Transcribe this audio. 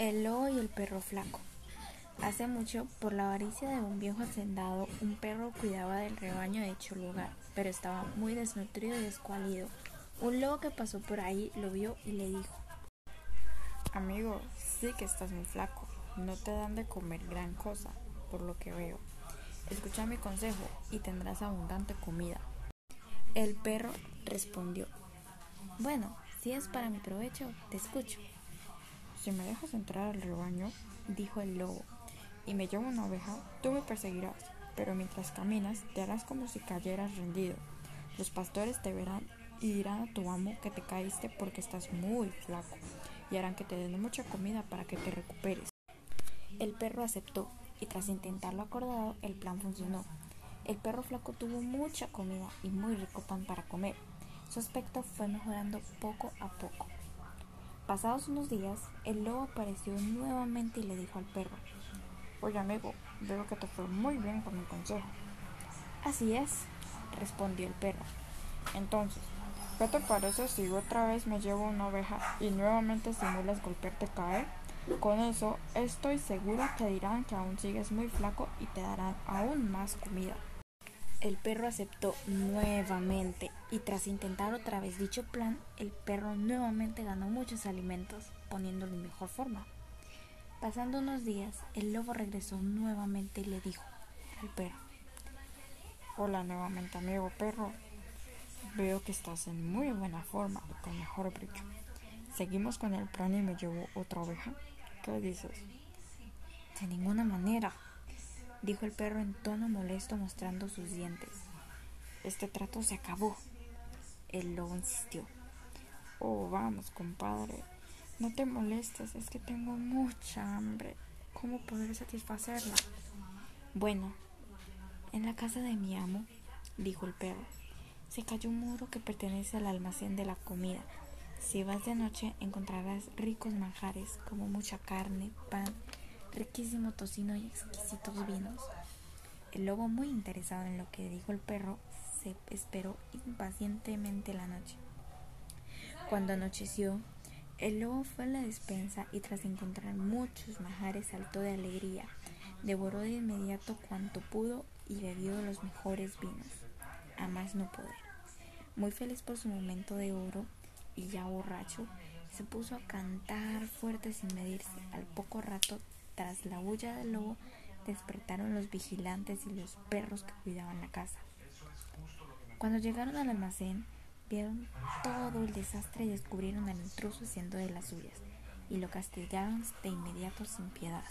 El lobo y el perro flaco. Hace mucho, por la avaricia de un viejo hacendado, un perro cuidaba del rebaño de hecho lugar, pero estaba muy desnutrido y escuálido. Un lobo que pasó por ahí lo vio y le dijo: Amigo, sí que estás muy flaco. No te dan de comer gran cosa, por lo que veo. Escucha mi consejo y tendrás abundante comida. El perro respondió: Bueno, si es para mi provecho, te escucho. Si me dejas entrar al rebaño, dijo el lobo, y me llevo una oveja, tú me perseguirás, pero mientras caminas te harás como si cayeras rendido. Los pastores te verán y dirán a tu amo que te caíste porque estás muy flaco, y harán que te den mucha comida para que te recuperes. El perro aceptó, y tras intentarlo acordado, el plan funcionó. El perro flaco tuvo mucha comida y muy rico pan para comer. Su aspecto fue mejorando poco a poco. Pasados unos días, el lobo apareció nuevamente y le dijo al perro, Oye amigo, veo que te fue muy bien con mi consejo. Así es, respondió el perro. Entonces, ¿qué te parece si otra vez me llevo una oveja y nuevamente simulas golpearte caer? Con eso, estoy segura que dirán que aún sigues muy flaco y te darán aún más comida. El perro aceptó nuevamente y tras intentar otra vez dicho plan, el perro nuevamente ganó muchos alimentos, poniéndolo en mejor forma. Pasando unos días, el lobo regresó nuevamente y le dijo al perro, Hola nuevamente amigo perro, veo que estás en muy buena forma con mejor brillo. ¿Seguimos con el plan y me llevo otra oveja? ¿Qué dices? De ninguna manera, dijo el perro en tono molesto mostrando sus dientes. Este trato se acabó. El lobo insistió. Oh, vamos, compadre. No te molestes, es que tengo mucha hambre. ¿Cómo poder satisfacerla? Bueno, en la casa de mi amo, dijo el perro, se cayó un muro que pertenece al almacén de la comida. Si vas de noche encontrarás ricos manjares como mucha carne, pan, riquísimo tocino y exquisitos vinos. El lobo, muy interesado en lo que dijo el perro, se esperó impacientemente la noche. Cuando anocheció, el lobo fue a la despensa y tras encontrar muchos manjares saltó de alegría, devoró de inmediato cuanto pudo y bebió los mejores vinos, a más no poder. Muy feliz por su momento de oro y ya borracho, se puso a cantar fuerte sin medirse. Al poco rato tras la bulla del lobo, despertaron los vigilantes y los perros que cuidaban la casa. Cuando llegaron al almacén, vieron todo el desastre y descubrieron al intruso haciendo de las suyas, y lo castigaron de inmediato sin piedad.